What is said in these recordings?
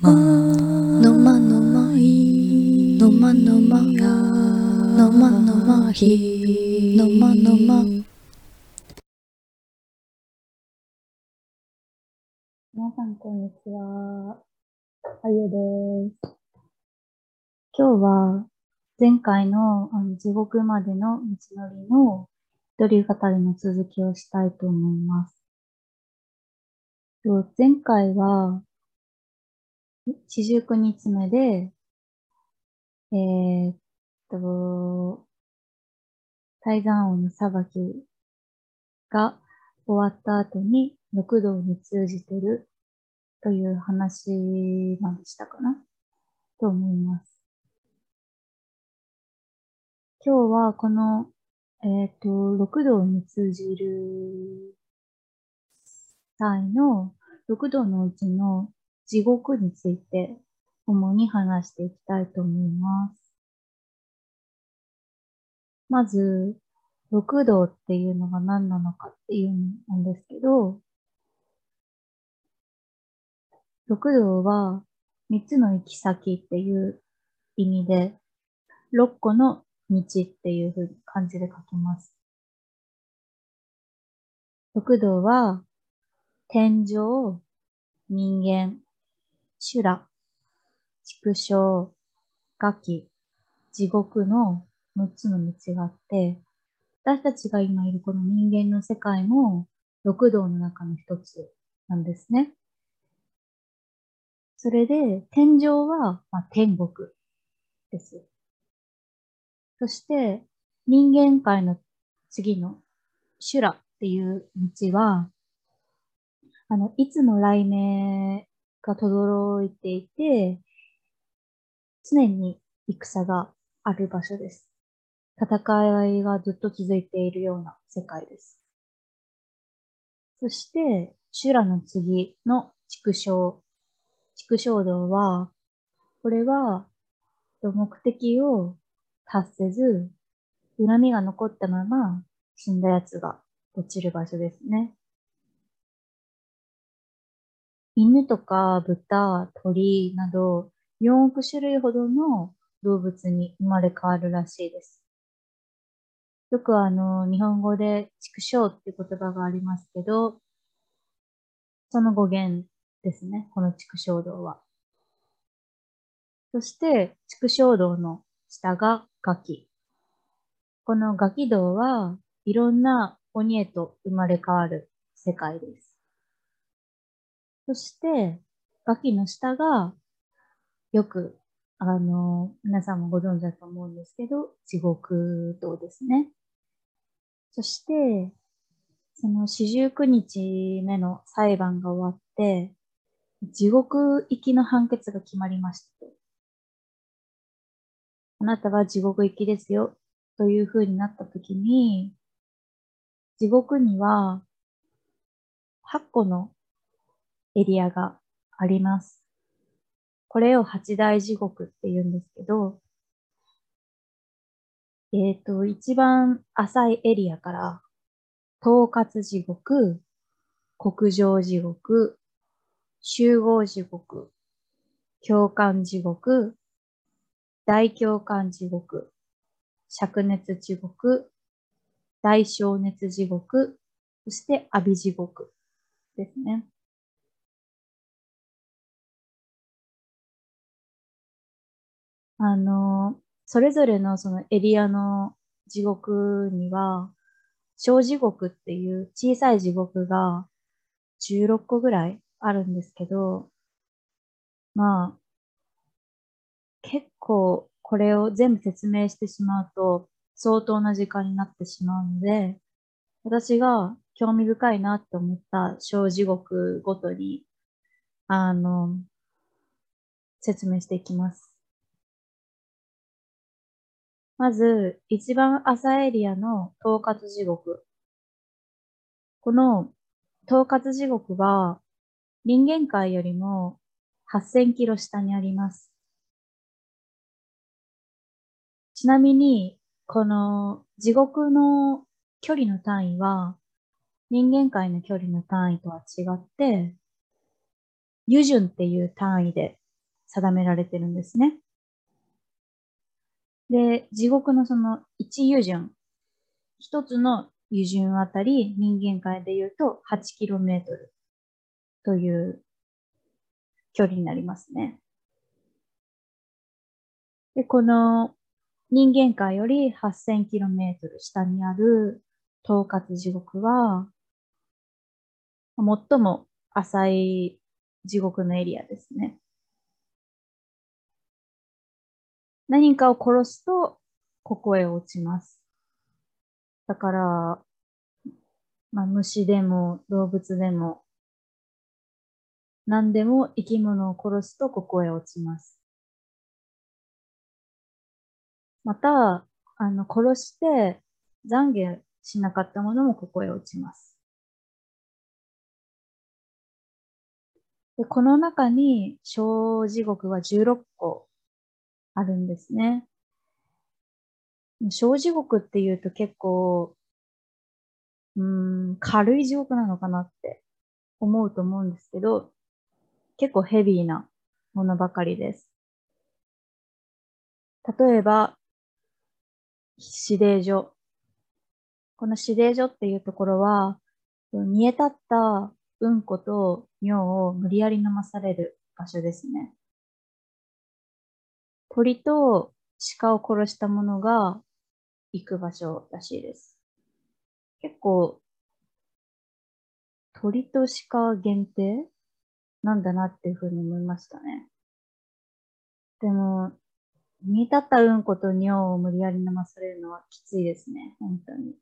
まのまのまいのまのまのまのまひのまのま皆さん、こんにちは。あゆです。今日は、前回のあの地獄までの道のりの一人語りの続きをしたいと思います。前回は、四十九日目で、えーっと、泰山王の裁きが終わった後に六道に通じてるという話までしたかな？と思います。今日はこの、えっ、と、六道に通じる際の六道のうちの地獄について主に話していきたいと思います。まず、六道っていうのが何なのかっていうのなんですけど、六道は三つの行き先っていう意味で、六個の道っていうふうに漢字で書きます。六道は、天上、人間、修羅、畜生、餓鬼、地獄の6つの道があって、私たちが今いるこの人間の世界も六道の中の一つなんですね。それで、天上は、まあ、天国です。そして、人間界の次の修羅っていう道は、あの、いつも雷鳴が轟いていて、常に戦がある場所です。戦いがずっと続いているような世界です。そして、修羅の次の畜生。畜生道は、これは、目的を達せず、恨みが残ったまま死んだ奴が落ちる場所ですね。犬とか豚、鳥など4億種類ほどの動物に生まれ変わるらしいです。よくあの、日本語で畜生っていう言葉がありますけど、その語源ですね、この畜生道は。そして、畜生道の下がガキ。このガキ道はいろんな鬼へと生まれ変わる世界です。そして、ガキの下がよく、あの、皆さんもご存知だと思うんですけど、地獄道ですね。そして、その四十九日目の裁判が終わって、地獄行きの判決が決まりました。あなたは地獄行きですよ、という風になったときに、地獄には8個のエリアがあります。これを八大地獄って言うんですけど、えっ、と、一番浅いエリアから、統括地獄、国上地獄、集合地獄、共感地獄、大共感地獄、灼熱地獄、大小熱地獄、そして阿鼻地獄ですね。あの、それぞれのそのエリアの地獄には、小地獄っていう小さい地獄が16個ぐらいあるんですけど、まあ、結構これを全部説明してしまうと相当な時間になってしまうので、私が興味深いなって思った小地獄ごとに、あの、説明していきます。まず、一番浅いエリアの統括地獄。この統括地獄は人間界よりも8000キロ下にあります。ちなみに、この地獄の距離の単位は人間界の距離の単位とは違って、ユジュンっていう単位で定められてるんですね。で、地獄のその1湯順、一つの湯順あたり人間界で言うと 8km という距離になりますね。で、この人間界より 8000km 下にある統括地獄は、最も浅い地獄のエリアですね。何かを殺すと、ここへ落ちます。だから、まあ、虫でも動物でも、何でも生き物を殺すとここへ落ちます。また、あの、殺して懺悔しなかったものもここへ落ちます。でこの中に小地獄は16個あるんですね。小地獄っていうと結構、うん、軽い地獄なのかなって思うと思うんですけど、結構ヘビーなものばかりです。例えば、指令所。この指令所っていうところは、煮え立ったうんこと尿を無理やり飲まされる場所ですね。鳥と鹿を殺した者が行く場所らしいです。結構、鳥と鹿限定？なんだなっていうふうに思いましたね。でも、煮立ったうんこと尿を無理やり飲まされるのはきついですね。本当に。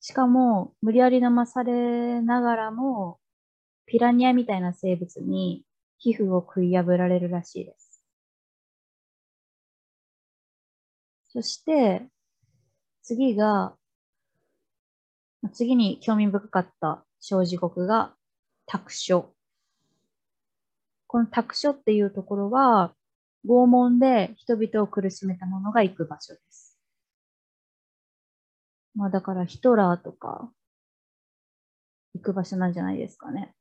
しかも、無理やり飲まされながらも、ピラニアみたいな生物に皮膚を食い破られるらしいです。そして、次が、次に興味深かった小時刻が、託所。この託所っていうところは、拷問で人々を苦しめた者が行く場所です。まあだからヒトラーとか行く場所なんじゃないですかね。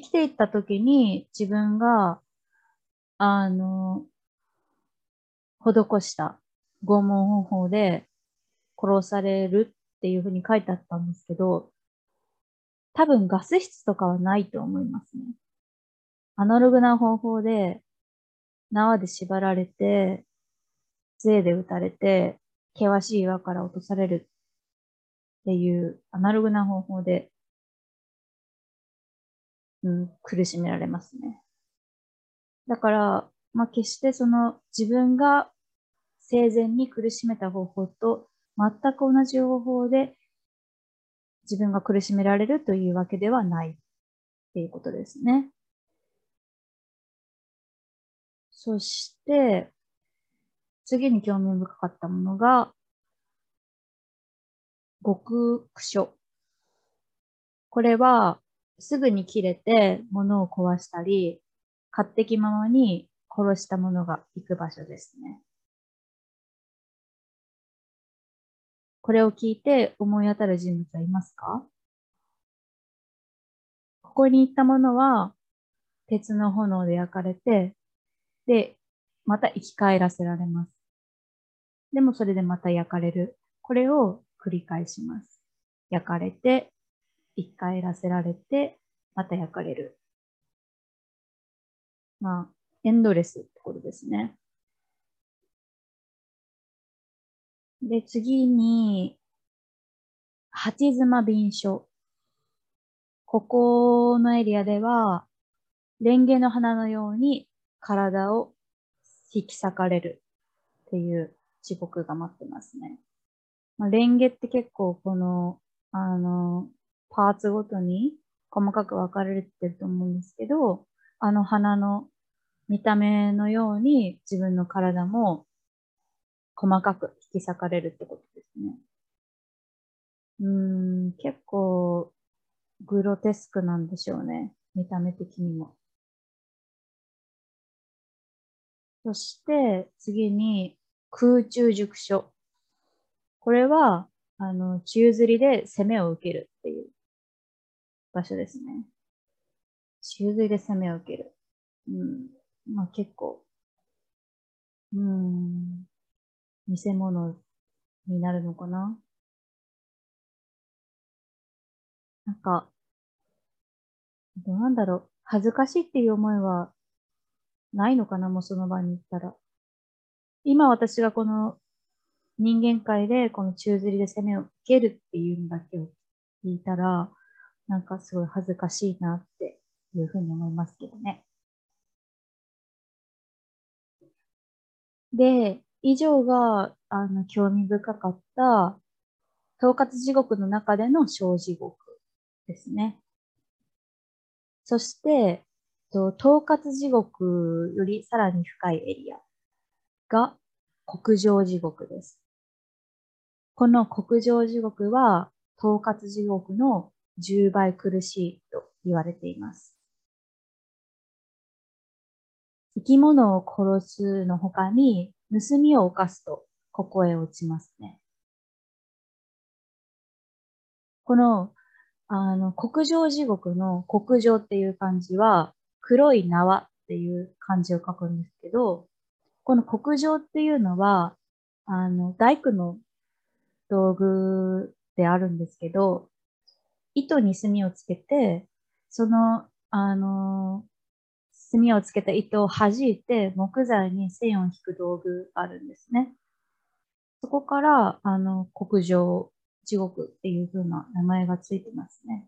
生きていった時に自分が、あの、施した拷問方法で殺されるっていうふうに書いてあったんですけど、多分ガス室とかはないと思いますね。アナログな方法で縄で縛られて、杖で打たれて、険しい岩から落とされるっていうアナログな方法で、うん、苦しめられますね。だから、まあ、決してその自分が生前に苦しめた方法と全く同じ方法で自分が苦しめられるというわけではないっていうことですね。そして、次に興味深かったものが、極苦書。これは、すぐに切れて物を壊したり、勝手気ままに殺した者が行く場所ですね。これを聞いて思い当たる人物はいますか？ここに行ったものは、鉄の炎で焼かれて、で、また生き返らせられます。でもそれでまた焼かれる。これを繰り返します。焼かれて、生き返らせられて、また焼かれる。まあ、エンドレスってことですね。で、次に、八妻瓶所。ここのエリアでは、レンゲの花のように体を引き裂かれるっていう地獄が待ってますね。まあ、レンゲって結構この、あの、パーツごとに細かく分かれてると思うんですけど、あの花の見た目のように自分の体も細かく引き裂かれるってことですね。うん、結構グロテスクなんでしょうね。見た目的にも。そして次に空中熟所。これは、あの、宙吊りで攻めを受けるっていう場所ですね。中髄で攻めを受ける。うん。まあ結構、うん、偽物になるのかな。なんか、どうなんだろう。恥ずかしいっていう思いはないのかな、もうその場に行ったら。今私がこの人間界でこの宙吊りで攻めを受けるっていうのだけを聞いたら、なんかすごい恥ずかしいなっていうふうに思いますけどね。で、以上があの興味深かった統括地獄の中での小地獄ですね。そして、統括地獄よりさらに深いエリアが国上地獄です。この国上地獄は統括地獄の10倍苦しいと言われています。生き物を殺すの他に盗みを犯すとここへ落ちますね。この、あの、国上地獄の国上っていう漢字は黒い縄っていう漢字を書くんですけど、この国上っていうのは、あの、大工の道具であるんですけど、糸に墨をつけて、その、あの、墨をつけた糸を弾いて木材に線を引く道具があるんですね。そこから、あの、国上地獄っていう風な名前がついてますね。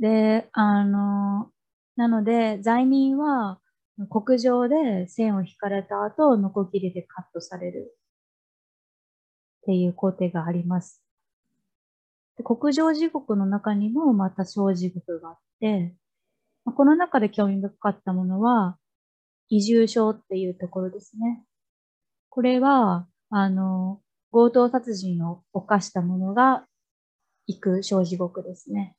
で、あの、なので、罪人は国上で線を引かれた後、ノコギリでカットされるっていう工程があります。で国上地獄の中にもまた小地獄があって、まあこの中で興味深かったものは、移住症っていうところですね。これは、あの、強盗殺人を犯した者が行く小地獄ですね。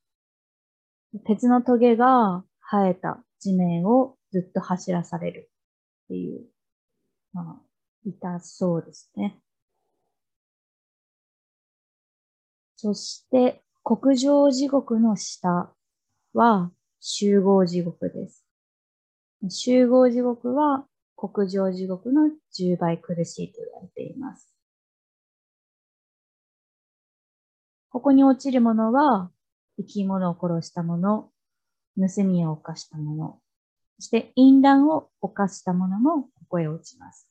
鉄のトゲが生えた地面をずっと走らされるっていう、まあ、痛そうですね。そして、国上地獄の下は集合地獄です。集合地獄は国上地獄の10倍苦しいと言われています。ここに落ちるものは生き物を殺したもの、盗みを犯したもの、そして淫乱を犯したものもここへ落ちます。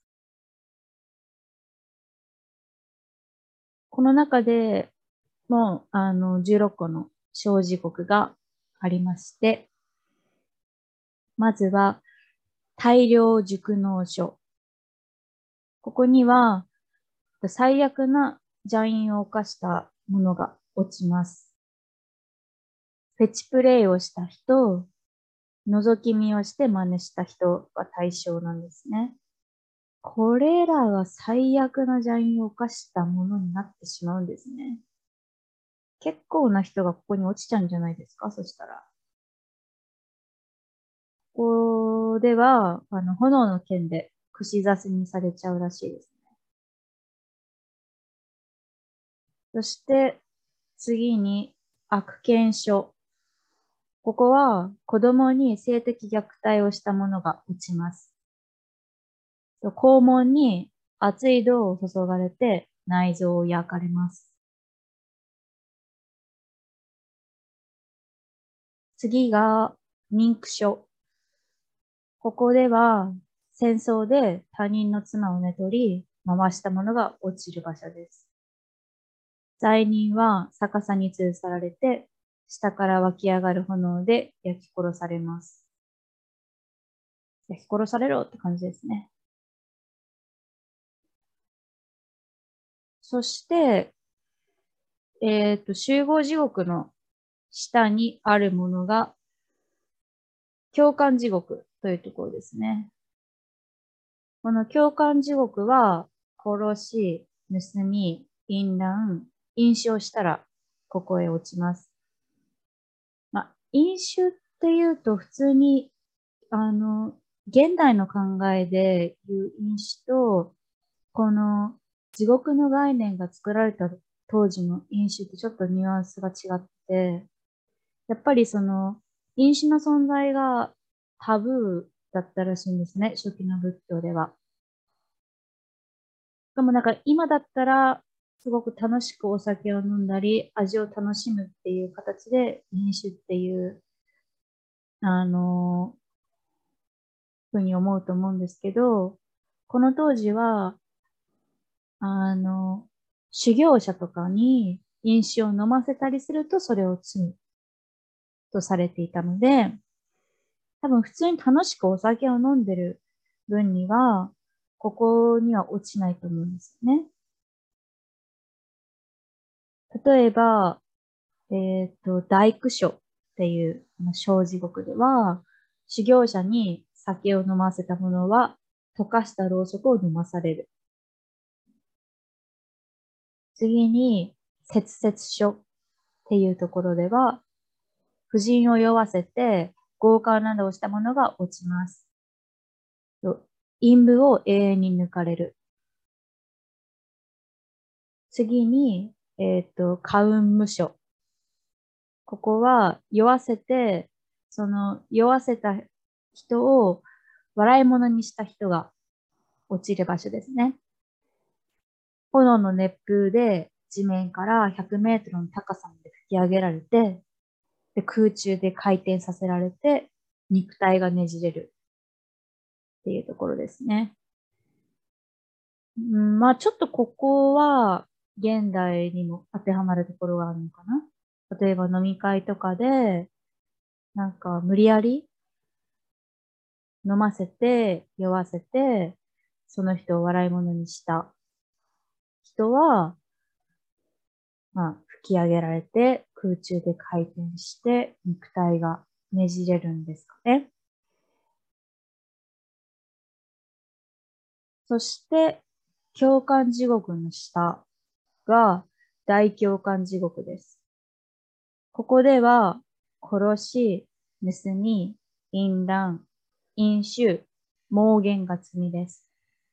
この中でもう、あの、16個の小時刻がありまして、まずは、大量熟脳書。ここには、最悪な邪因を犯したものが落ちます。フェチプレイをした人、覗き見をして真似した人が対象なんですね。これらが最悪な邪因を犯したものになってしまうんですね。結構な人がここに落ちちゃうんじゃないですか？そしたら。ここでは、あの、炎の剣で串刺しにされちゃうらしいですね。そして、次に、悪犬書。ここは子供に性的虐待をしたものが落ちます。肛門に熱い銅を注がれて内臓を焼かれます。次が妊婦書。ここでは戦争で他人の妻を寝取り、回したものが落ちる場所です。罪人は逆さに吊るさられて、下から湧き上がる炎で焼き殺されます。焼き殺されろって感じですね。そして、えっ、ー、と、集合地獄の下にあるものが、共感地獄というところですね。この共感地獄は、殺し、盗み、淫乱、飲酒をしたら、ここへ落ちます。まあ、飲酒っていうと、普通に、あの、現代の考えで言う飲酒と、この地獄の概念が作られた当時の飲酒ってちょっとニュアンスが違って、やっぱりその飲酒の存在がタブーだったらしいんですね、初期の仏教では。でもなんか今だったら、すごく楽しくお酒を飲んだり、味を楽しむっていう形で飲酒っていう、あの、ふうに思うと思うんですけど、この当時は、あの、修行者とかに飲酒を飲ませたりするとそれを罪とされていたので、多分普通に楽しくお酒を飲んでる分には、ここには落ちないと思うんですよね。例えば、えっ、ー、と、大工所っていう小地獄では、修行者に酒を飲ませたものは溶かしたろうそくを飲まされる。次に、節々書っていうところでは、婦人を酔わせて強姦などをしたものが落ちます。陰部を永遠に抜かれる。次に、えっ、ー、と、カウン無所。ここは酔わせて、その酔わせた人を笑い物にした人が落ちる場所ですね。炎の熱風で地面から100メートルの高さまで吹き上げられて、で空中で回転させられて、肉体がねじれるっていうところですね。うん、まあちょっとここは現代にも当てはまるところがあるのかな。例えば飲み会とかで、なんか無理やり飲ませて、酔わせて、その人を笑い物にした人は、まあ、き上げられて空中で回転して肉体がねじれるんですかね。そして、共感地獄の下が大共感地獄です。ここでは、殺し、盗み、淫乱、飲酒、妄言が罪です。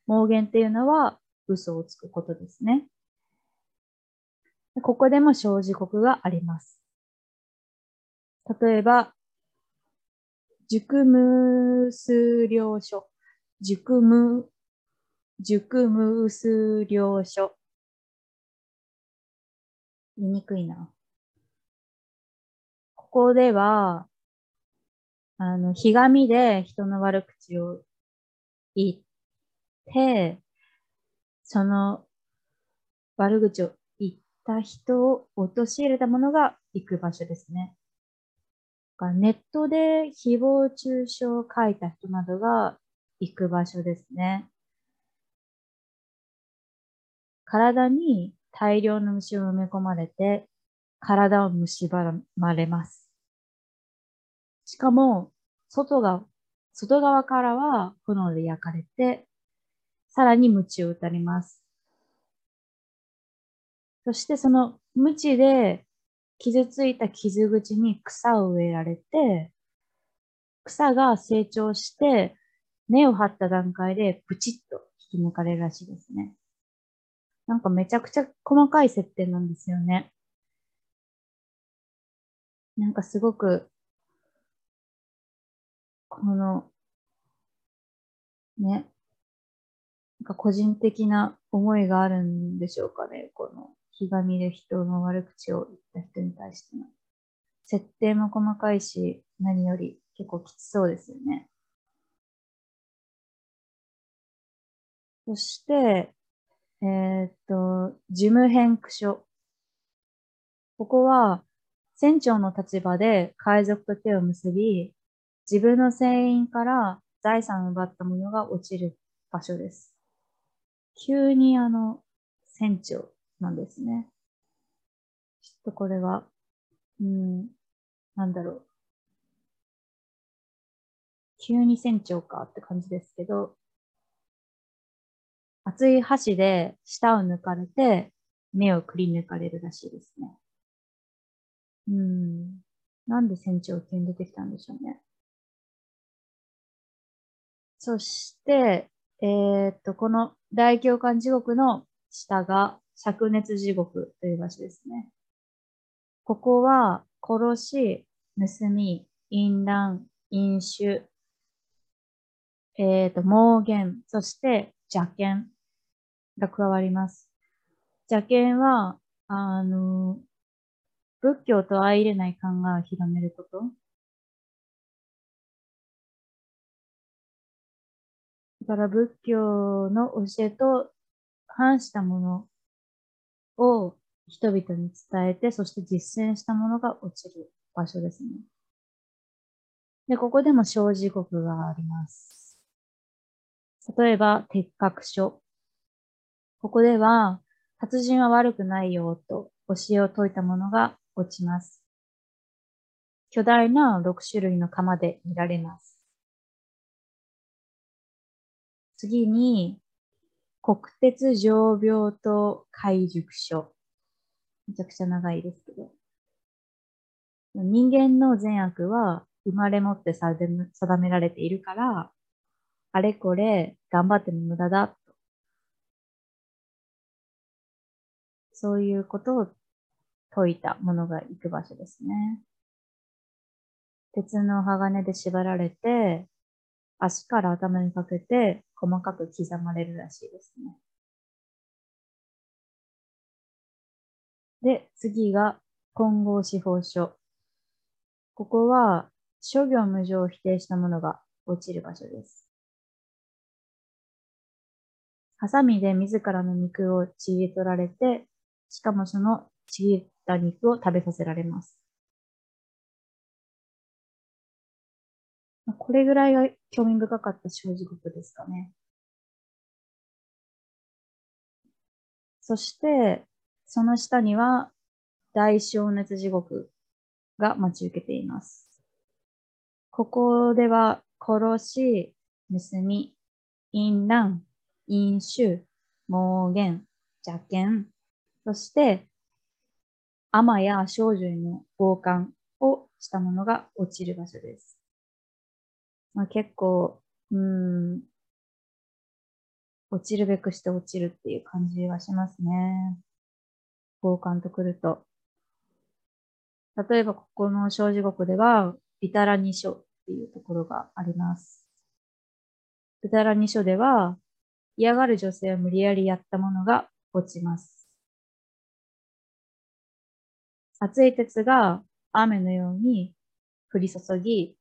妄言っていうのは嘘をつくことですね。ここでも小時刻があります。例えば、熟無数量書、熟無熟無数量書。言いにくいな。ここでは、あの、ひがみで人の悪口を言って、その悪口をた人を陥れたものが行く場所ですね。ネットで誹謗中傷を書いた人などが行く場所ですね。体に大量の虫を埋め込まれて、体を蝕まれます。しかも、外が、外側からは炎で焼かれて、さらに鞭を打たれます。そしてその鞭で傷ついた傷口に草を植えられて、草が成長して根を張った段階でプチッと引き抜かれるらしいですね。なんかめちゃくちゃ細かい設定なんですよね。なんかすごく、この、ね、なんか個人的な思いがあるんでしょうかね。この、ひがみで人の悪口を言った人に対しての。設定も細かいし、何より結構きつそうですよね。そして、えー、っと、事務編区書。ここは、船長の立場で海賊と手を結び、自分の船員から財産を奪ったものが落ちる場所です。急にあの、船長なんですね。ちょっとこれは、うん、なんだろう。急に船長かって感じですけど、熱い箸で舌を抜かれて、目をくり抜かれるらしいですね。うん。なんで船長急に出てきたんでしょうね。そして、えー、っと、この大教官地獄の下が灼熱地獄という場所ですね。ここは殺し、盗み、淫乱、飲酒、えっ、と、盲言、そして邪剣が加わります。邪剣は、あの、仏教と相入れない考えを広めること。だから仏教の教えと反したものを人々に伝えて、そして実践したものが落ちる場所ですね。で、ここでも小時刻があります。例えば、鉄閣書。ここでは、殺人は悪くないよと教えを説いたものが落ちます。巨大な6種類の釜で見られます。次に、国鉄常病と解熟書。めちゃくちゃ長いですけど。人間の善悪は生まれ持って定められているから、あれこれ頑張っても無駄だと。そういうことを説いたものが行く場所ですね。鉄の鋼で縛られて、足から頭にかけて細かく刻まれるらしいですね。で、次が混合司法書。ここは諸行無常を否定したものが落ちる場所です。ハサミで自らの肉をちぎり取られて、しかもそのちぎった肉を食べさせられます。これぐらいが興味深かった小時刻ですかね。そして、その下には大小熱地獄が待ち受けています。ここでは殺し、盗み、淫乱、飲酒、盲言、邪剣、そして、甘や少女への強姦をしたものが落ちる場所です。まあ、結構、うん、落ちるべくして落ちるっていう感じはしますね。強姦とくると。例えば、ここの小地獄では、ビタラニ書っていうところがあります。ビタラニ書では、嫌がる女性を無理やりやったものが落ちます。熱い鉄が雨のように降り注ぎ、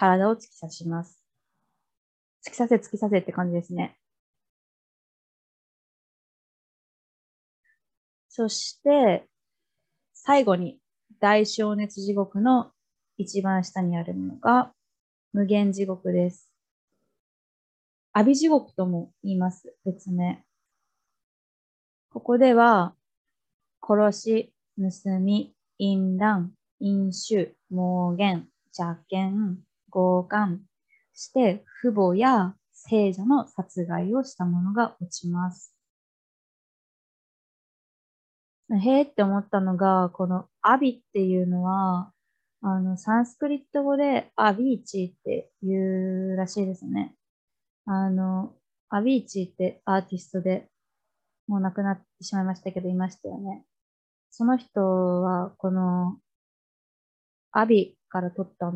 体を突き刺します。突き刺せ突き刺せって感じですね。そして、最後に大小熱地獄の一番下にあるのが無限地獄です。阿鼻地獄とも言います。別名。ここでは、殺し、盗み、淫乱、飲酒、盲言、邪剣、強姦して、父母や聖者の殺害をしたものが落ちます。へーって思ったのが、このアビっていうのは、あの、サンスクリット語でアビーチって言うらしいですね。あの、アビーチってアーティストでもう亡くなってしまいましたけど、いましたよね。その人は、この、アビから取った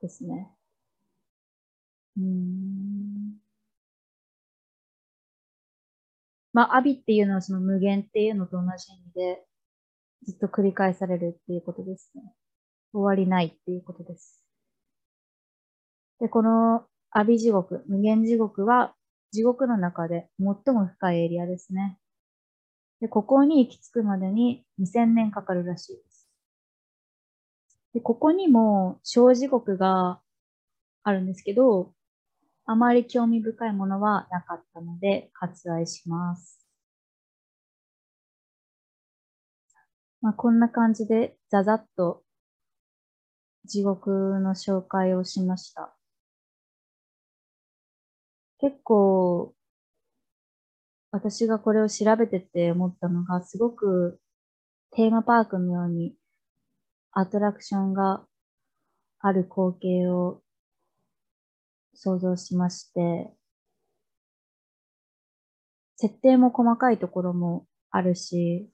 ですね。うん。まあ、アビっていうのはその無限っていうのと同じ意味で、ずっと繰り返されるっていうことですね。終わりないっていうことです。で、この阿鼻地獄、無限地獄は地獄の中で最も深いエリアですね。で、ここに行き着くまでに2000年かかるらしいで。ここにも小地獄があるんですけど、あまり興味深いものはなかったので割愛します。まあ、こんな感じでざざっと地獄の紹介をしました。結構、私がこれを調べてて思ったのが、すごくテーマパークのようにアトラクションがある光景を想像しまして、設定も細かいところもあるし、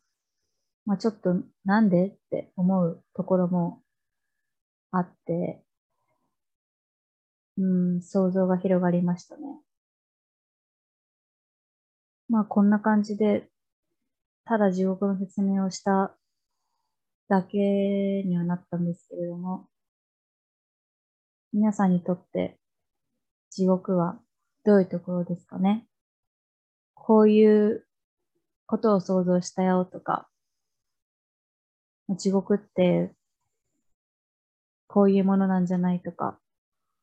まあちょっとなんで？って思うところもあって、うん、想像が広がりましたね。まあこんな感じで、ただ地獄の説明をしただけにはなったんですけれども、皆さんにとって地獄はどういうところですかね？こういうことを想像したよとか、地獄ってこういうものなんじゃないとか、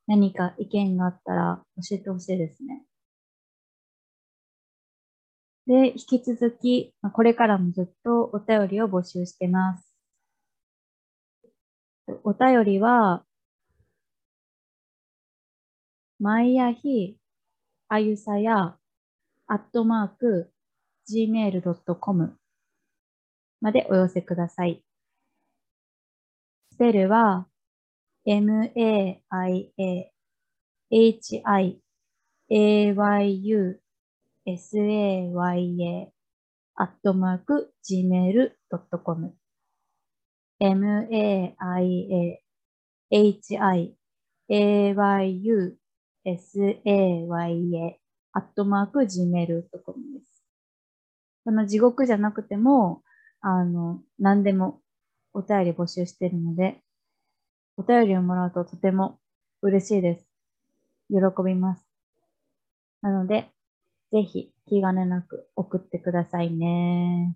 何か意見があったら教えてほしいですね。で、引き続き、これからもずっとお便りを募集してます。お便りは、マイヤヒ、あゆさや、アットマーク、gmail.com までお寄せください。スペルは、m-a-i-a-h-i-a-y-u-s-a-y-a アットマーク gmail.com m-a-i-a-h-i-a-y-u-s-a-y-a アットマーク gmail.com です。この地獄じゃなくても、あの、何でもお便り募集してるので、お便りをもらうととても嬉しいです。喜びます。なので、ぜひ気兼ねなく送ってくださいね。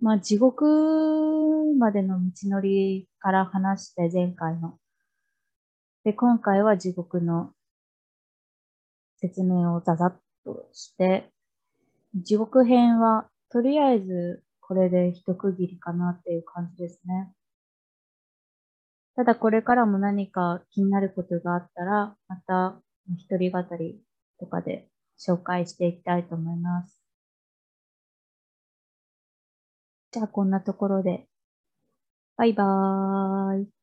まあ、地獄までの道のりから話して前回の。で、今回は地獄の説明をざざっとして、地獄編はとりあえずこれで一区切りかなっていう感じですね。ただこれからも何か気になることがあったら、また一人語りとかで紹介していきたいと思います。じゃあこんなところで。バイバーイ。